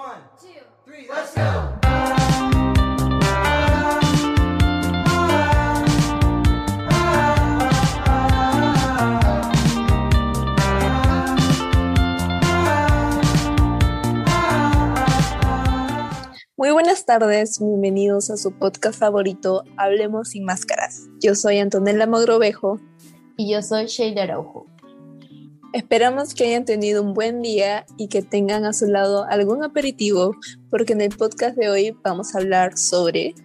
One, two, three, let's go. Muy buenas tardes, bienvenidos a su podcast favorito, Hablemos sin Máscaras. Yo soy Antonella Mogrovejo. Y yo soy Sheila Araujo. Esperamos que hayan tenido un buen día y que tengan a su lado algún aperitivo, porque en el podcast de hoy vamos a hablar sobre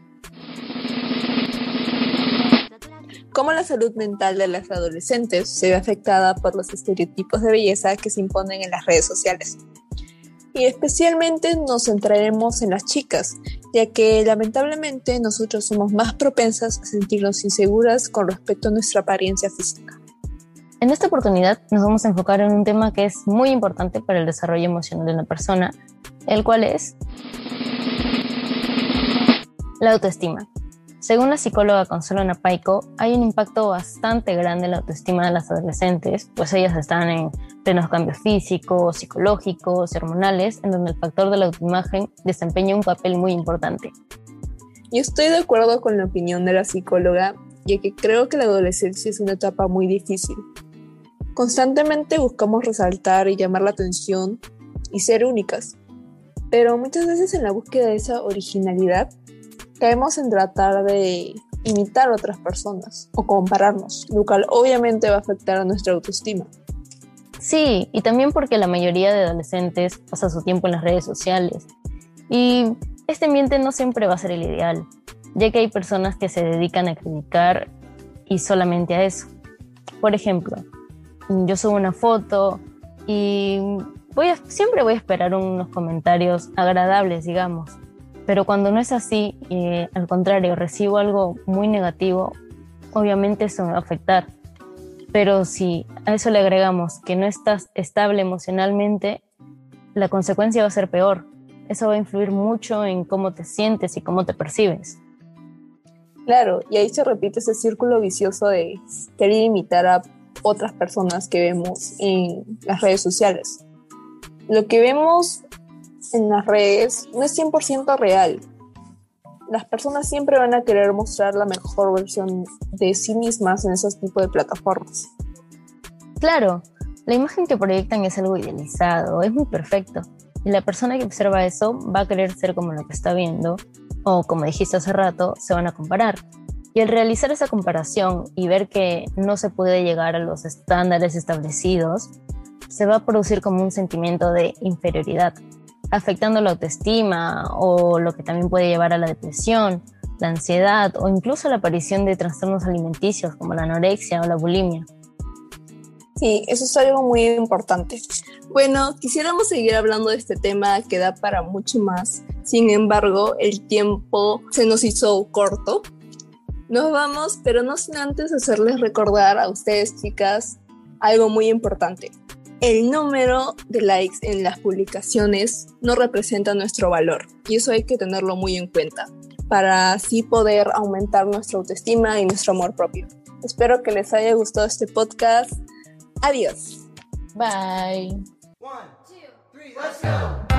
cómo la salud mental de las adolescentes se ve afectada por los estereotipos de belleza que se imponen en las redes sociales. Y especialmente nos centraremos en las chicas, ya que lamentablemente nosotros somos más propensas a sentirnos inseguras con respecto a nuestra apariencia física. En esta oportunidad nos vamos a enfocar en un tema que es muy importante para el desarrollo emocional de una persona, el cual es la autoestima. Según la psicóloga Consuelo Napaico, hay un impacto bastante grande en la autoestima de las adolescentes, pues ellas están en plenos cambios físicos, psicológicos y hormonales, en donde el factor de la autoimagen desempeña un papel muy importante. Yo estoy de acuerdo con la opinión de la psicóloga, ya que creo que la adolescencia es una etapa muy difícil. Constantemente buscamos resaltar y llamar la atención y ser únicas, pero muchas veces en la búsqueda de esa originalidad caemos en tratar de imitar a otras personas o compararnos, lo cual obviamente va a afectar a nuestra autoestima. Sí, y también porque la mayoría de adolescentes pasa su tiempo en las redes sociales. Y este ambiente no siempre va a ser el ideal, ya que hay personas que se dedican a criticar y solamente a eso. Por ejemplo, yo subo una foto y voy a, siempre voy a esperar unos comentarios agradables, digamos. Pero cuando no es así, eh, al contrario, recibo algo muy negativo, obviamente eso me va a afectar. Pero si a eso le agregamos que no estás estable emocionalmente, la consecuencia va a ser peor. Eso va a influir mucho en cómo te sientes y cómo te percibes. Claro, y ahí se repite ese círculo vicioso de querer imitar a otras personas que vemos en las redes sociales. Lo que vemos en las redes no es 100% real. Las personas siempre van a querer mostrar la mejor versión de sí mismas en esos tipos de plataformas. Claro, la imagen que proyectan es algo idealizado, es muy perfecto. Y la persona que observa eso va a querer ser como lo que está viendo, o como dijiste hace rato, se van a comparar. Y al realizar esa comparación y ver que no se puede llegar a los estándares establecidos, se va a producir como un sentimiento de inferioridad, afectando la autoestima o lo que también puede llevar a la depresión, la ansiedad o incluso la aparición de trastornos alimenticios como la anorexia o la bulimia. Sí, eso es algo muy importante. Bueno, quisiéramos seguir hablando de este tema que da para mucho más. Sin embargo, el tiempo se nos hizo corto. Nos vamos, pero no sin antes hacerles recordar a ustedes, chicas, algo muy importante. El número de likes en las publicaciones no representa nuestro valor y eso hay que tenerlo muy en cuenta para así poder aumentar nuestra autoestima y nuestro amor propio. Espero que les haya gustado este podcast. Adiós. Bye. One, two, three, let's go.